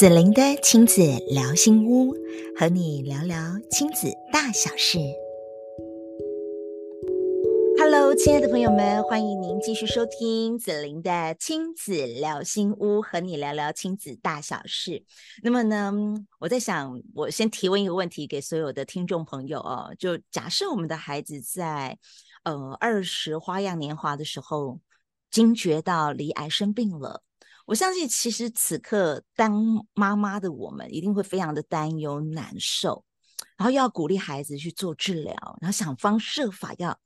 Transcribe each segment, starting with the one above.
子琳的亲子聊心屋，和你聊聊亲子大小事。Hello，亲爱的朋友们，欢迎您继续收听子琳的亲子聊心屋，和你聊聊亲子大小事。那么呢，我在想，我先提问一个问题给所有的听众朋友哦，就假设我们的孩子在呃二十花样年华的时候，惊觉到罹癌生病了。我相信，其实此刻当妈妈的我们一定会非常的担忧、难受，然后要鼓励孩子去做治疗，然后想方设法要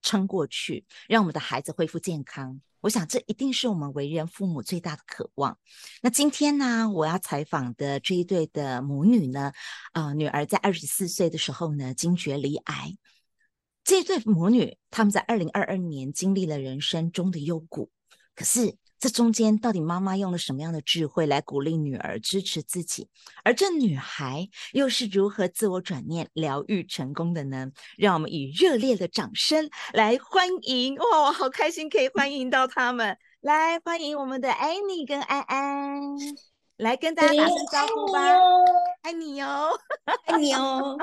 撑过去，让我们的孩子恢复健康。我想，这一定是我们为人父母最大的渴望。那今天呢，我要采访的这一对的母女呢，呃，女儿在二十四岁的时候呢，惊觉离癌。这一对母女，他们在二零二二年经历了人生中的幽谷，可是。这中间到底妈妈用了什么样的智慧来鼓励女儿支持自己？而这女孩又是如何自我转念疗愈成功的呢？让我们以热烈的掌声来欢迎！哇，我好开心可以欢迎到他们，来欢迎我们的 Annie 跟安安，来跟大家打声招呼吧！爱你哟，爱你哟。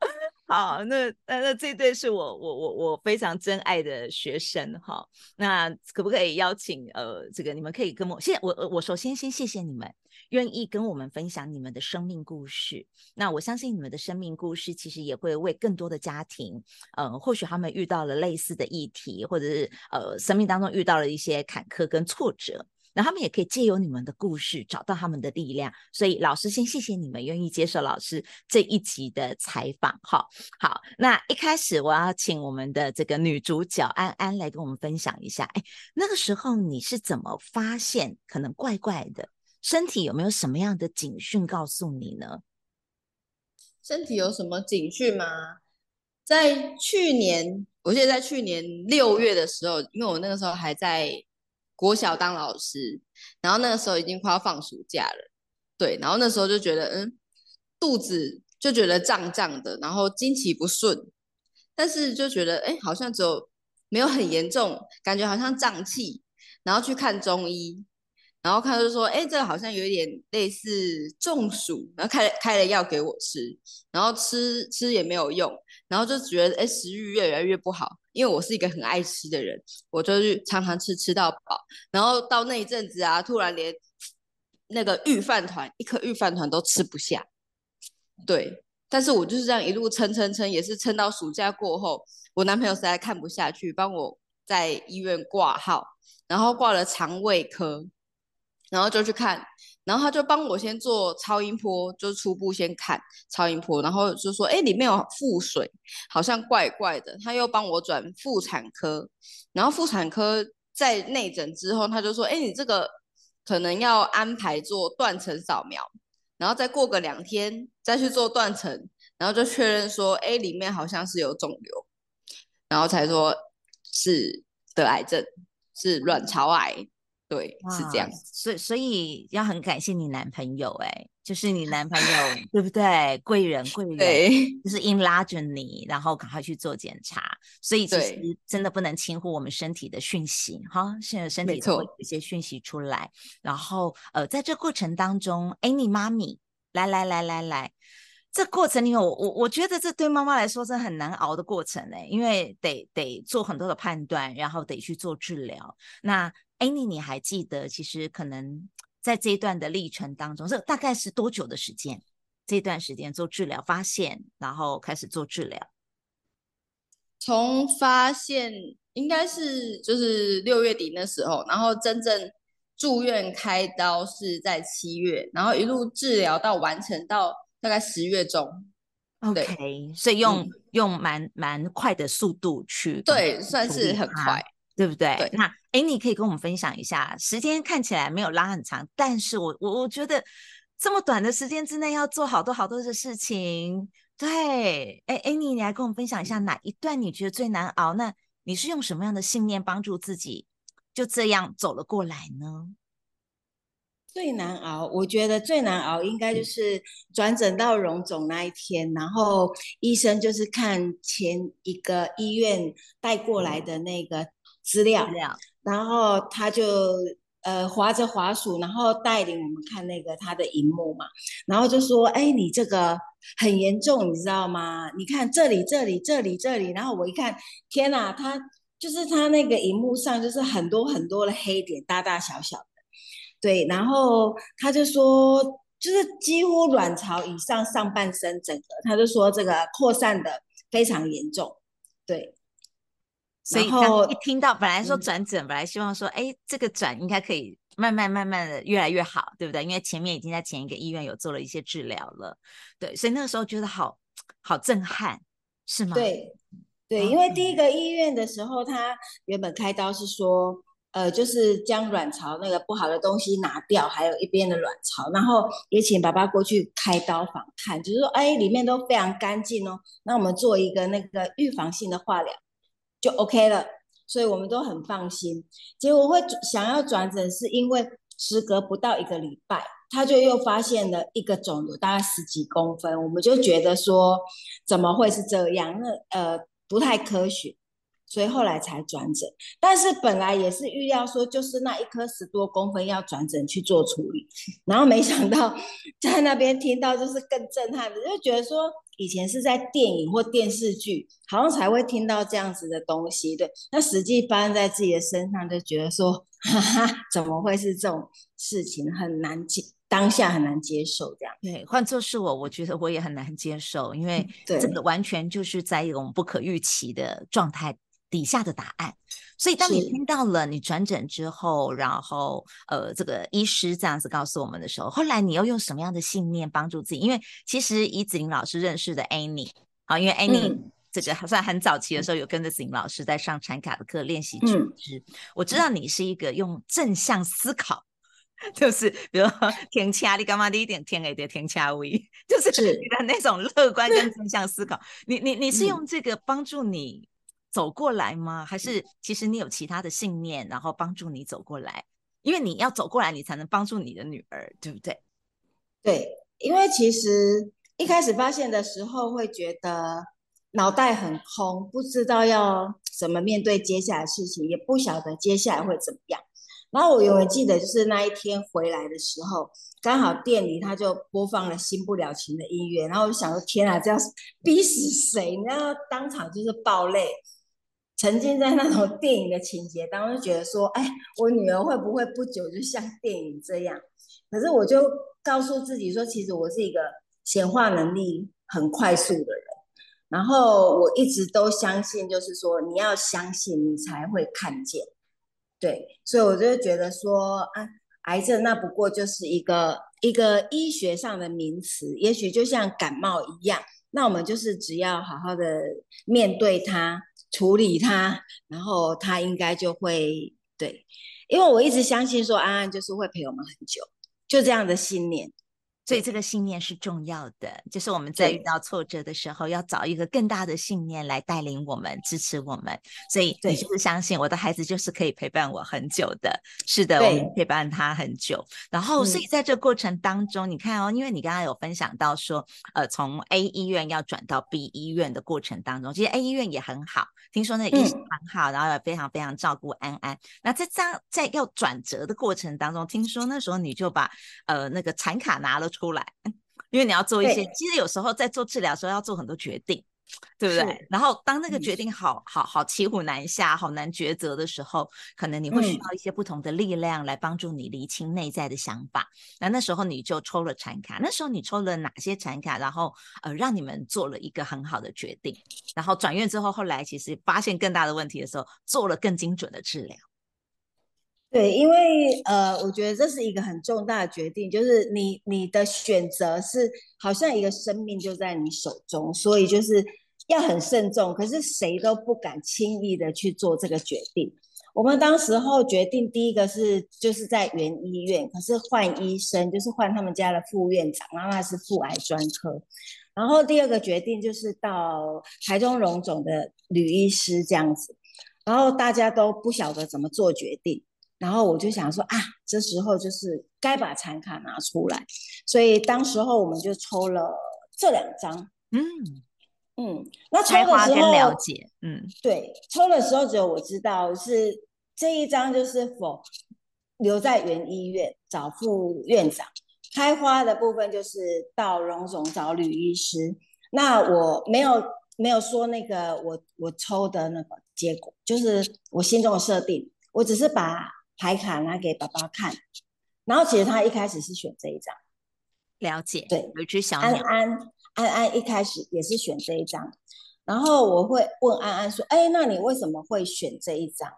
好，那那那这对是我我我我非常珍爱的学生哈。那可不可以邀请呃，这个你们可以跟我，谢我我首先先谢谢你们愿意跟我们分享你们的生命故事。那我相信你们的生命故事其实也会为更多的家庭，呃，或许他们遇到了类似的议题，或者是呃生命当中遇到了一些坎坷跟挫折。那他们也可以借由你们的故事找到他们的力量，所以老师先谢谢你们愿意接受老师这一集的采访。好，好，那一开始我要请我们的这个女主角安安来跟我们分享一下，哎，那个时候你是怎么发现可能怪怪的？身体有没有什么样的警讯告诉你呢？身体有什么警讯吗？在去年，我记得在去年六月的时候，因为我那个时候还在。国小当老师，然后那个时候已经快要放暑假了，对，然后那时候就觉得，嗯，肚子就觉得胀胀的，然后经期不顺，但是就觉得，哎，好像只有没有很严重，感觉好像胀气，然后去看中医，然后看就说，哎，这个好像有点类似中暑，然后开了开了药给我吃，然后吃吃也没有用，然后就觉得，哎，食欲越来越不好。因为我是一个很爱吃的人，我就是常常吃吃到饱，然后到那一阵子啊，突然连那个御饭团一颗御饭团都吃不下，对，但是我就是这样一路撑撑撑，也是撑到暑假过后，我男朋友实在看不下去，帮我在医院挂号，然后挂了肠胃科，然后就去看。然后他就帮我先做超音波，就初步先看超音波，然后就说，哎，里面有腹水，好像怪怪的。他又帮我转妇产科，然后妇产科在内诊之后，他就说，哎，你这个可能要安排做断层扫描，然后再过个两天再去做断层，然后就确认说，哎，里面好像是有肿瘤，然后才说是得癌症，是卵巢癌。对，是这样，所以所以要很感谢你男朋友，哎，就是你男朋友 对不对？贵人贵人，对，就是硬拉着你，然后赶快去做检查。所以其实真的不能轻忽我们身体的讯息，哈，现在身体会有一些讯息出来。然后呃，在这过程当中，哎，你妈咪，来来来来来，这过程里面，我我我觉得这对妈妈来说是很难熬的过程，哎，因为得得做很多的判断，然后得去做治疗。那 Annie，你还记得，其实可能在这一段的历程当中，这大概是多久的时间？这段时间做治疗，发现，然后开始做治疗。从发现应该是就是六月底那时候，然后真正住院开刀是在七月，然后一路治疗到完成到大概十月中。OK，所以用、嗯、用蛮蛮快的速度去，对，算是很快。对不对？对，那哎，你可以跟我们分享一下，时间看起来没有拉很长，但是我我我觉得这么短的时间之内要做好多好多的事情，对，哎哎，你你来跟我们分享一下哪一段你觉得最难熬？那你是用什么样的信念帮助自己就这样走了过来呢？最难熬，我觉得最难熬应该就是转诊到荣总那一天，然后医生就是看前一个医院带过来的那个。资料，然后他就呃划着滑鼠，然后带领我们看那个他的荧幕嘛，然后就说：“哎，你这个很严重，你知道吗？你看这里这里这里这里。”然后我一看，天哪，他就是他那个荧幕上就是很多很多的黑点，大大小小的。对，然后他就说，就是几乎卵巢以上上半身整个，他就说这个扩散的非常严重。对。所以当一听到本来说转诊，本来希望说，哎，这个转应该可以慢慢慢慢的越来越好，对不对？因为前面已经在前一个医院有做了一些治疗了，对，所以那个时候觉得好好震撼，是吗？对，对，因为第一个医院的时候，他原本开刀是说，呃，就是将卵巢那个不好的东西拿掉，还有一边的卵巢，然后也请爸爸过去开刀房看，就是说，哎，里面都非常干净哦，那我们做一个那个预防性的化疗。就 OK 了，所以我们都很放心。结果会想要转诊，是因为时隔不到一个礼拜，他就又发现了一个肿瘤，大概十几公分。我们就觉得说，怎么会是这样？那呃不太科学，所以后来才转诊。但是本来也是预料说，就是那一颗十多公分要转诊去做处理，然后没想到在那边听到就是更震撼的，就觉得说。以前是在电影或电视剧，好像才会听到这样子的东西，对。那实际发生在自己的身上，就觉得说，哈哈，怎么会是这种事情？很难接，当下很难接受这样。对，换作是我，我觉得我也很难接受，因为这个完全就是在一种不可预期的状态底下的答案。所以，当你听到了你转诊之后，然后呃，这个医师这样子告诉我们的时候，后来你又用什么样的信念帮助自己？因为其实以子玲老师认识的 Annie 啊，因为 Annie、嗯、这个算很早期的时候有跟着子玲老师在上产卡的课练习觉知。我知道你是一个用正向思考，就是比如说天掐你干嘛第一点天 A 的天掐 V，就是你的那种乐观跟正向思考。你你你是用这个帮助你。走过来吗？还是其实你有其他的信念，然后帮助你走过来？因为你要走过来，你才能帮助你的女儿，对不对？对，因为其实一开始发现的时候，会觉得脑袋很空，不知道要怎么面对接下来的事情，也不晓得接下来会怎么样。然后我永远记得，就是那一天回来的时候，刚好店里他就播放了《新不了情》的音乐，然后我就想说：天啊，这要逼死谁？然后当场就是爆泪。沉浸在那种电影的情节当中，觉得说，哎，我女儿会不会不久就像电影这样？可是我就告诉自己说，其实我是一个显化能力很快速的人。然后我一直都相信，就是说，你要相信，你才会看见。对，所以我就觉得说，啊，癌症那不过就是一个一个医学上的名词，也许就像感冒一样，那我们就是只要好好的面对它。处理他，然后他应该就会对，因为我一直相信说安安就是会陪我们很久，就这样的信念。所以这个信念是重要的，就是我们在遇到挫折的时候，要找一个更大的信念来带领我们、支持我们。所以你就是相信我的孩子就是可以陪伴我很久的。是的，我们陪伴他很久。然后，所以在这个过程当中，嗯，你看哦，因为你刚刚有分享到说，呃，从 A 医院要转到 B 医院的过程当中，其实 A 医院也很好，听说那医生很好，嗯，然后也非常非常照顾安安。那在这样在要转折的过程当中，听说那时候你就把呃那个产卡拿了。出来，因为你要做一些，其实有时候在做治疗的时候要做很多决定，对不对？然后当那个决定好好好骑虎难下、好难抉择的时候，可能你会需要一些不同的力量来帮助你厘清内在的想法。那那时候你就抽了产卡，那时候你抽了哪些产卡？然后呃，让你们做了一个很好的决定。然后转院之后，后来其实发现更大的问题的时候，做了更精准的治疗。对，因为呃，我觉得这是一个很重大的决定，就是你你的选择是好像一个生命就在你手中，所以就是要很慎重。可是谁都不敢轻易的去做这个决定。我们当时候决定，第一个是就是在原医院，可是换医生，就是换他们家的副院长，妈妈是妇癌专科。然后第二个决定就是到台中荣总的吕医师这样子，然后大家都不晓得怎么做决定。然后我就想说啊，这时候就是该把残卡拿出来，所以当时候我们就抽了这两张，嗯嗯，那抽的时候了解，嗯，对，抽的时候只有我知道是这一张就是否留在原医院找副院长。开花的部分就是到荣总找吕医师。那我没有没有说那个我我抽的那个结果，就是我心中的设定。我只是把牌卡拿给爸爸看，然后其实他一开始是选这一张。了解，对，有只小鸟。安安安安一开始也是选这一张，然后我会问安安说：“哎，那你为什么会选这一张？”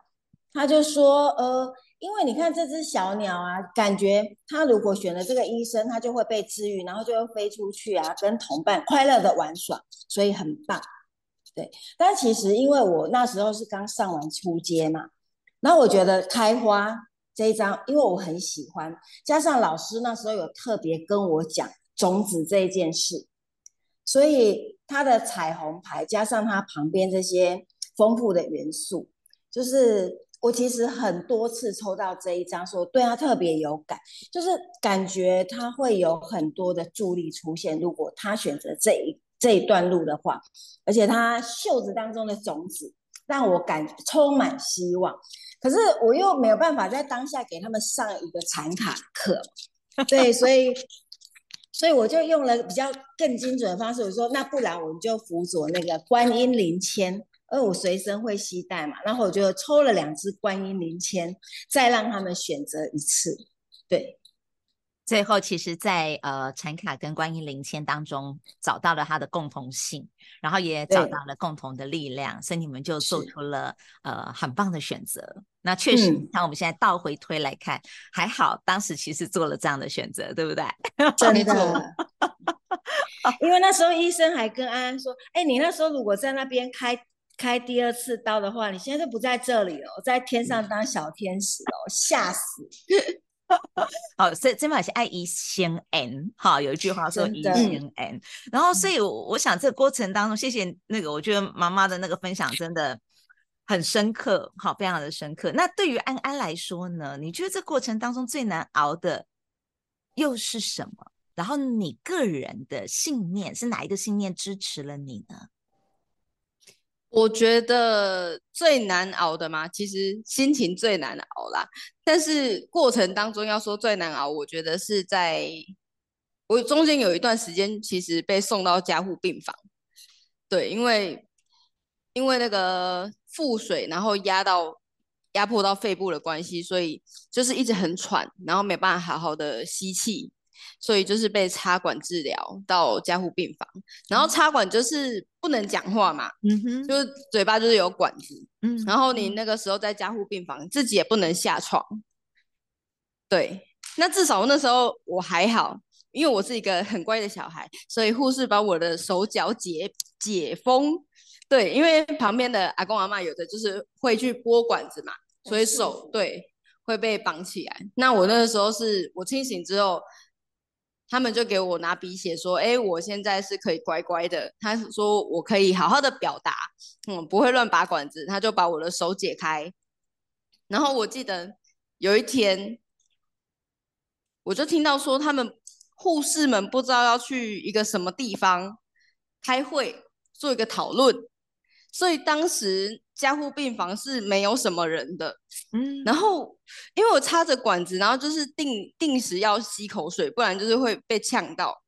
他就说：“呃。”因为你看这只小鸟啊，感觉它如果选了这个医生，它就会被治愈，然后就会飞出去啊，跟同伴快乐的玩耍，所以很棒。对，但其实因为我那时候是刚上完初阶嘛，然后我觉得开花这一张，因为我很喜欢，加上老师那时候有特别跟我讲种子这一件事，所以它的彩虹牌加上它旁边这些丰富的元素，就是。我其实很多次抽到这一张，说对他特别有感，就是感觉他会有很多的助力出现。如果他选择这一这一段路的话，而且他袖子当中的种子让我感充满希望。可是我又没有办法在当下给他们上一个产卡课，对，所以所以我就用了比较更精准的方式，我说那不然我们就辅佐那个观音灵签。因为我随身会携带嘛，然后我就抽了两支观音灵签，再让他们选择一次。对，最后其实在，在呃产卡跟观音灵签当中找到了它的共同性，然后也找到了共同的力量，所以你们就做出了呃很棒的选择。那确实，像、嗯、我们现在倒回推来看，还好当时其实做了这样的选择，对不对？真的，因为那时候医生还跟安安说：“哎，你那时候如果在那边开。”开第二次刀的话，你现在就不在这里了，在天上当小天使哦，吓死！好，所以这把是爱一先 n，哈，有一句话说一先 n，然后所以我想这个过程当中，谢谢那个，我觉得妈妈的那个分享真的很深刻，好，非常的深刻。那对于安安来说呢，你觉得这过程当中最难熬的又是什么？然后你个人的信念是哪一个信念支持了你呢？我觉得最难熬的嘛，其实心情最难熬啦。但是过程当中要说最难熬，我觉得是在我中间有一段时间，其实被送到加护病房。对，因为因为那个腹水，然后压到压迫到肺部的关系，所以就是一直很喘，然后没办法好好的吸气。所以就是被插管治疗到加护病房，然后插管就是不能讲话嘛，嗯哼，就是嘴巴就是有管子，嗯，然后你那个时候在加护病房，自己也不能下床，对，那至少那时候我还好，因为我是一个很乖的小孩，所以护士把我的手脚解解封，对，因为旁边的阿公阿嬷有的就是会去拨管子嘛，所以手对会被绑起来，那我那个时候是我清醒之后。他们就给我拿笔写说：“哎，我现在是可以乖乖的。”他说：“我可以好好的表达，嗯，不会乱拔管子。”他就把我的手解开。然后我记得有一天，我就听到说他们护士们不知道要去一个什么地方开会，做一个讨论，所以当时。加护病房是没有什么人的，嗯，然后因为我插着管子，然后就是定定时要吸口水，不然就是会被呛到。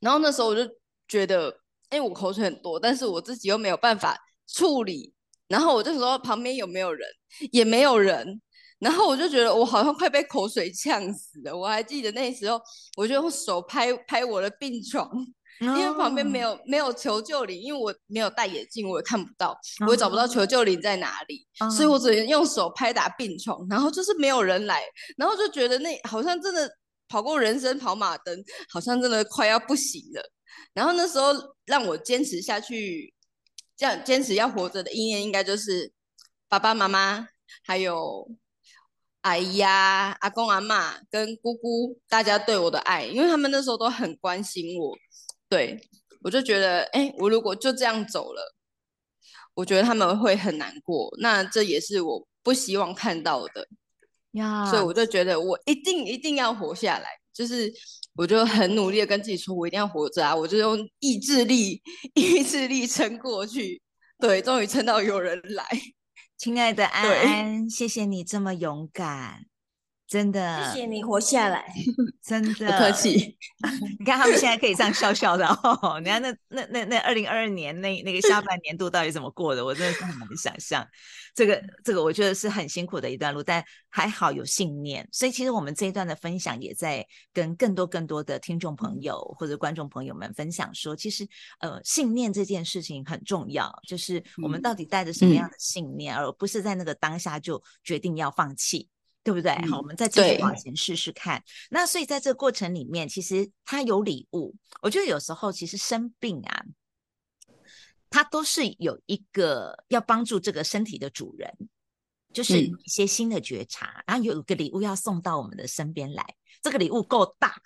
然后那时候我就觉得，因为我口水很多，但是我自己又没有办法处理，然后我就说旁边有没有人，也没有人，然后我就觉得我好像快被口水呛死了。我还记得那时候，我就用手拍拍我的病床。因为旁边没有没有求救铃，因为我没有戴眼镜，我也看不到，我也找不到求救铃在哪里，嗯、所以我只能用手拍打病床，然后就是没有人来，然后就觉得那好像真的跑过人生跑马灯，好像真的快要不行了。然后那时候让我坚持下去，这样坚持要活着的意念，应该就是爸爸妈妈还有阿姨呀、阿公阿嬷跟姑姑大家对我的爱，因为他们那时候都很关心我。对，我就觉得，哎，我如果就这样走了，我觉得他们会很难过。那这也是我不希望看到的呀。所以我就觉得，我一定一定要活下来。就是，我就很努力的跟自己说，我一定要活着啊！我就用意志力，意志力撑过去。对，终于撑到有人来。亲爱的安安，谢谢你这么勇敢。真的，谢谢你活下来，真的不客气。你看他们现在可以这样笑笑的哦。你看那那那那二零二二年那那个下半年度到底怎么过的？我真的是很难想象。这个这个，我觉得是很辛苦的一段路，但还好有信念。所以其实我们这一段的分享也在跟更多更多的听众朋友或者观众朋友们分享说，其实呃，信念这件事情很重要，就是我们到底带着什么样的信念，嗯、而不是在那个当下就决定要放弃。对不对？好，我们再继续往前试试看。那所以在这个过程里面，其实他有礼物。我觉得有时候其实生病啊，他都是有一个要帮助这个身体的主人，就是一些新的觉察，嗯、然后有一个礼物要送到我们的身边来。这个礼物够大，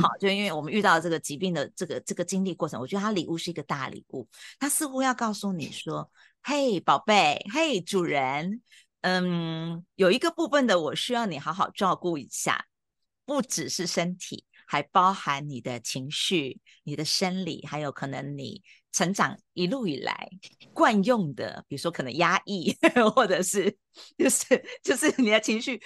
好，就因为我们遇到这个疾病的这个这个经历过程，我觉得他礼物是一个大礼物。他似乎要告诉你说：“嘿，宝贝，嘿，主人。”嗯，有一个部分的我需要你好好照顾一下，不只是身体，还包含你的情绪、你的生理，还有可能你成长一路以来惯用的，比如说可能压抑，或者是就是就是你的情绪，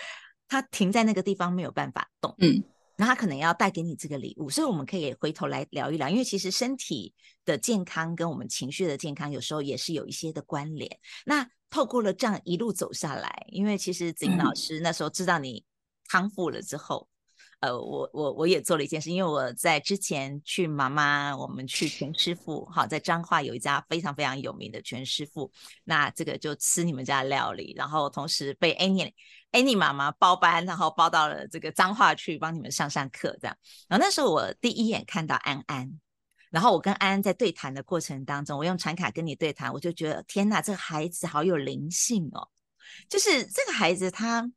它停在那个地方没有办法动，嗯，那他可能要带给你这个礼物，所以我们可以回头来聊一聊，因为其实身体的健康跟我们情绪的健康有时候也是有一些的关联，那。透过了这样一路走下来，因为其实子英老师那时候知道你康复了之后，嗯、呃，我我我也做了一件事，因为我在之前去妈妈，我们去全师傅，好，在彰化有一家非常非常有名的全师傅，那这个就吃你们家料理，然后同时被 Annie Annie 妈妈包班，然后包到了这个彰化去帮你们上上课，这样，然后那时候我第一眼看到安安。然后我跟安安在对谈的过程当中，我用传卡跟你对谈，我就觉得天哪，这个孩子好有灵性哦！就是这个孩子他，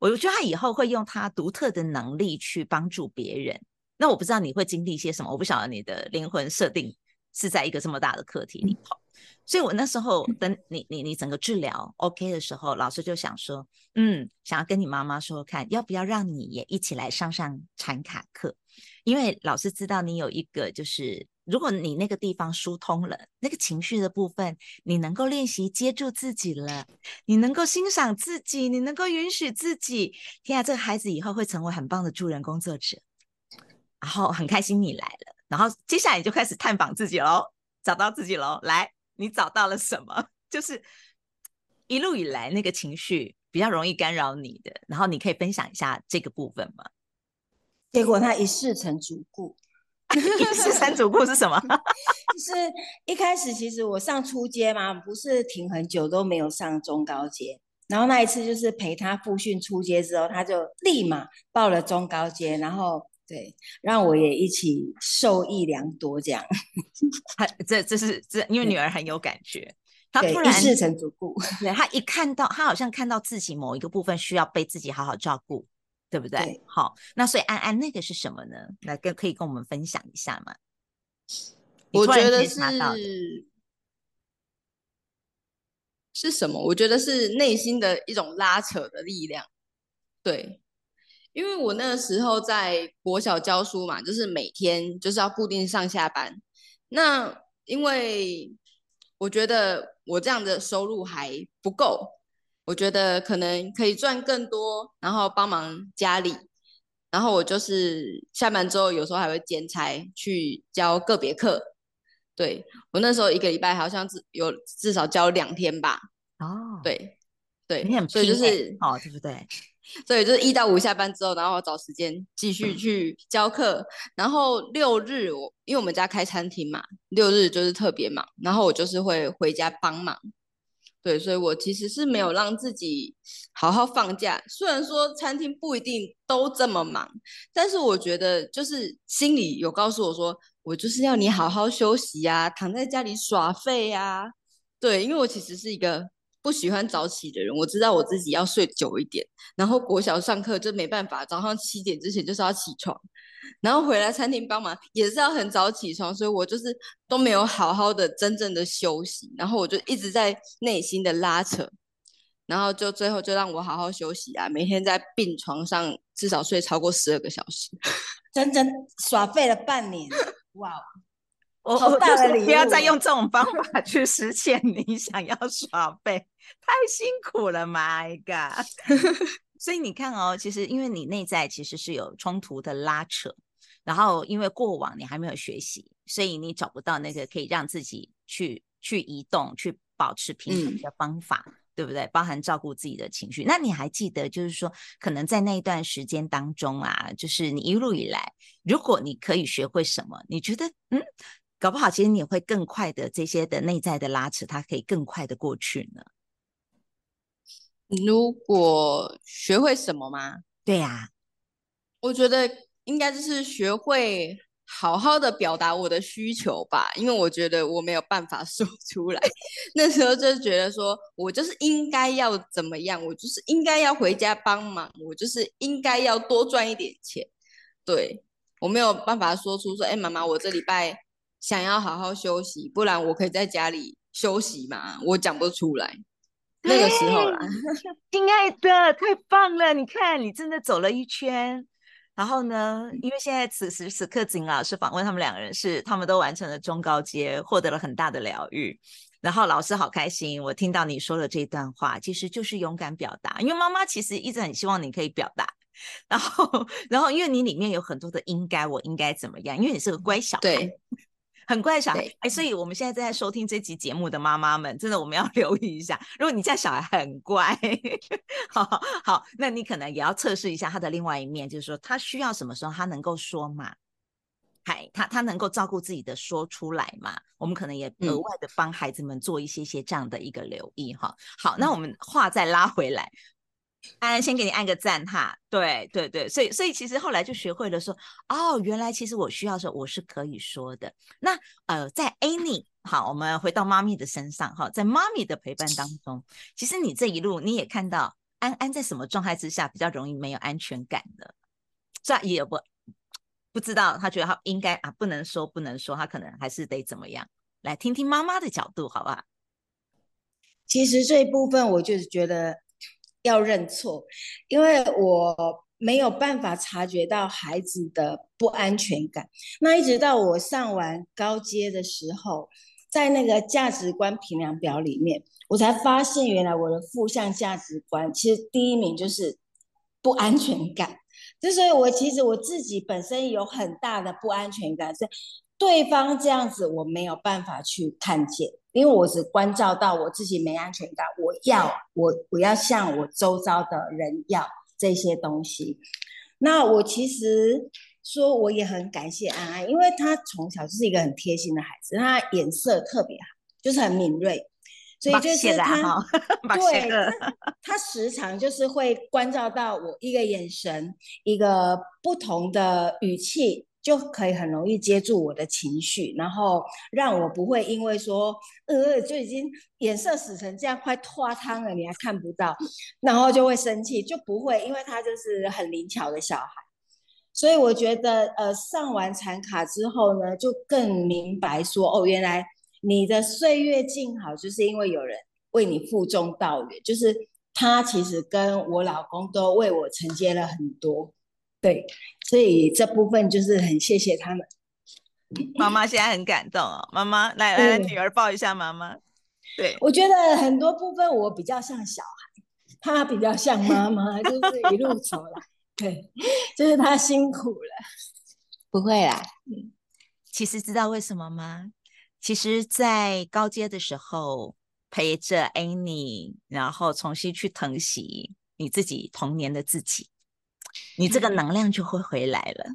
我觉得他以后会用他独特的能力去帮助别人。那我不知道你会经历一些什么，我不晓得你的灵魂设定是在一个这么大的课题里头。所以我那时候等你你你整个治疗 OK 的时候，老师就想说，嗯，想要跟你妈妈说看，要不要让你也一起来上上禅卡课？因为老师知道你有一个就是。如果你那个地方疏通了，那个情绪的部分，你能够练习接住自己了，你能够欣赏自己，你能够允许自己，天啊，这个孩子以后会成为很棒的助人工作者。然后很开心你来了，然后接下来你就开始探访自己喽，找到自己喽。来，你找到了什么？就是一路以来那个情绪比较容易干扰你的，然后你可以分享一下这个部分吗？结果他一事成主顾。一世三主顾是什么？就是一开始其实我上初阶嘛，不是停很久都没有上中高阶，然后那一次就是陪他复训初阶之后，他就立马报了中高阶，然后对，让我也一起受益良多这样。他这这是这，因为女儿很有感觉，他突然一世成主顾，对，他一看到他好像看到自己某一个部分需要被自己好好照顾。对不对？对，好，那所以安安那个是什么呢？来跟可以跟我们分享一下吗？我觉得是是什么？我觉得是内心的一种拉扯的力量。对，因为我那个时候在国小教书嘛，就是每天就是要固定上下班。那因为我觉得我这样的收入还不够。我觉得可能可以赚更多，然后帮忙家里，然后我就是下班之后有时候还会兼差去教个别课。对，我那时候一个礼拜好像只有至少教两天吧。哦，对对，你很所以就是哦，对不对？所以就是一到五下班之后，然后我找时间继续去教课，然后六日我因为我们家开餐厅嘛，六日就是特别忙，然后我就是会回家帮忙。对，所以我其实是没有让自己好好放假。虽然说餐厅不一定都这么忙，但是我觉得就是心里有告诉我说，我就是要你好好休息呀，躺在家里耍废呀。对，因为我其实是一个不喜欢早起的人，我知道我自己要睡久一点。然后国小上课就没办法，早上七点之前就是要起床。然后回来餐厅帮忙也是要很早起床，所以我就是都没有好好的真正的休息，然后我就一直在内心的拉扯，然后就最后就让我好好休息啊，每天在病床上至少睡超过十二个小时，整整耍废了半年，哇！我好大的礼物，不要再用这种方法去实现你想要耍废，太辛苦了，My God！所以你看哦，其实因为你内在其实是有冲突的拉扯，然后因为过往你还没有学习，所以你找不到那个可以让自己去去移动、去保持平衡的方法。嗯对不对？包含照顾自己的情绪。那你还记得，就是说，可能在那一段时间当中啊，就是你一路以来，如果你可以学会什么，你觉得，嗯，搞不好其实你会更快的这些的内在的拉扯，它可以更快的过去呢。如果学会什么吗？对呀，我觉得应该就是学会。好好的表达我的需求吧，因为我觉得我没有办法 说出来。那时候就觉得说，我就是应该要怎么样，我就是应该要回家帮忙，我就是应该要多赚一点钱。对，我没有办法说出说，哎，妈妈，我这礼拜想要好好休息，不然我可以在家里休息嘛？我讲不出来。那个时候啦，亲爱的，太棒了！你看，你真的走了一圈。然后呢，因为现在此时此刻，景老师访问他们两个人是，他们都完成了中高阶，获得了很大的疗愈。然后老师好开心，我听到你说了这段话，其实就是勇敢表达。因为妈妈其实一直很希望你可以表达。然后，然后因为你里面有很多的应该，我应该怎么样？因为你是个乖小孩。对。很乖小孩，哎，所以我们现在正在收听这集节目的妈妈们，真的我们要 留意一下。如果你家小孩很乖，好好，那你可能也要测试一下他的另外一面，就是说他需要什么时候他能够说嘛？嗨，他他能够照顾自己的说出来嘛？我们可能也额外的帮孩子们做一些些这样的一个留意哈。好，那我们话再拉回来。安安先给你按个赞哈，对对对，所以所以其实后来就学会了说，哦，原来其实我需要说我是可以说的。那呃，在 Any 好，我们回到妈咪的身上哈，在妈咪的陪伴当中，其实你这一路你也看到安安在什么状态之下比较容易没有安全感的，这也不不知道，他觉得他应该啊不能说不能说，他可能还是得怎么样，来听听妈妈的角度好不好？其实这一部分我就是觉得。要认错，因为我没有办法察觉到孩子的不安全感。那一直到我上完高阶的时候，在那个价值观评量表里面，我才发现原来我的负向价值观其实第一名就是不安全感。之所以我其实我自己本身有很大的不安全感，是对方这样子我没有办法去看见。因为我只关照到我自己没安全感，我要我我要向我周遭的人要这些东西。那我其实说我也很感谢安安，因为他从小就是一个很贴心的孩子，他眼色特别好，就是很敏锐，所以就是他对他，他时常就是会关照到我一个眼神，一个不同的语气。就可以很容易接住我的情绪，然后让我不会因为说，呃，就已经颜色死成这样，快脱汤了，你还看不到，然后就会生气，就不会，因为他就是很灵巧的小孩，所以我觉得，呃，上完禅卡之后呢，就更明白说，哦，原来你的岁月静好，就是因为有人为你负重道远，就是他其实跟我老公都为我承接了很多。对，所以这部分就是很谢谢他们。妈妈现在很感动哦，妈妈来来，女儿抱一下妈妈。对，我觉得很多部分我比较像小孩，他比较像妈妈，就是一路走来。对，就是他辛苦了。不会啦，嗯，其实知道为什么吗？其实，在高阶的时候陪着 Annie，然后重新去疼惜你自己童年的自己。你这个能量就会回来了，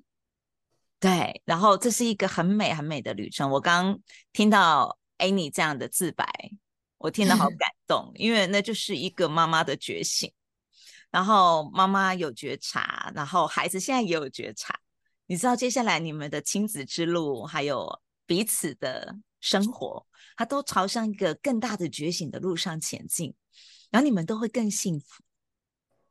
对，然后这是一个很美很美的旅程。我刚听到 Annie 这样的自白，我听得好 感动，因为那就是一个妈妈的觉醒。然后妈妈有觉察，然后孩子现在也有觉察。你知道接下来你们的亲子之路，还有彼此的生活，它都朝向一个更大的觉醒的路上前进，然后你们都会更幸福，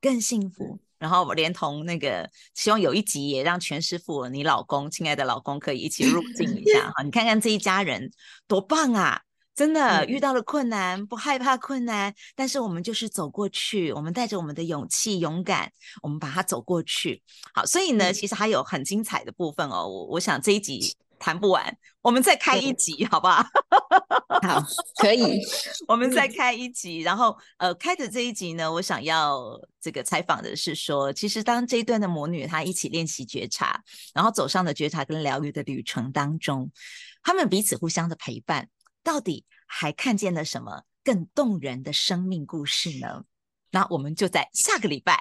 更幸福。然后我连同那个，希望有一集也让全师傅，你老公，亲爱的老公，可以一起入境一下哈。你看看这一家人多棒啊！真的遇到了困难，不害怕困难，但是我们就是走过去，我们带着我们的勇气、勇敢，我们把它走过去。好，所以呢，其实还有很精彩的部分哦。我我想这一集谈不完，我们再开一集，好不好？好，可以，我们再开一集。然后，呃，开的这一集呢，我想要这个采访的是说，其实当这一段的魔女她一起练习觉察，然后走上了觉察跟疗愈的旅程当中，他们彼此互相的陪伴，到底还看见了什么更动人的生命故事呢？那我们就在下个礼拜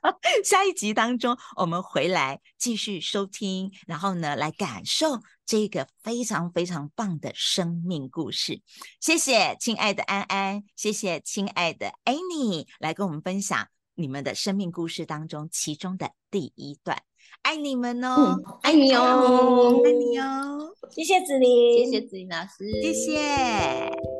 下一集当中，我们回来继续收听，然后呢，来感受这个非常非常棒的生命故事。谢谢亲爱的安安，谢谢亲爱的 Annie 来跟我们分享你们的生命故事当中其中的第一段。爱你们哦，嗯、爱你哦，爱你哦，谢谢子琳，谢谢子琳老师，谢谢。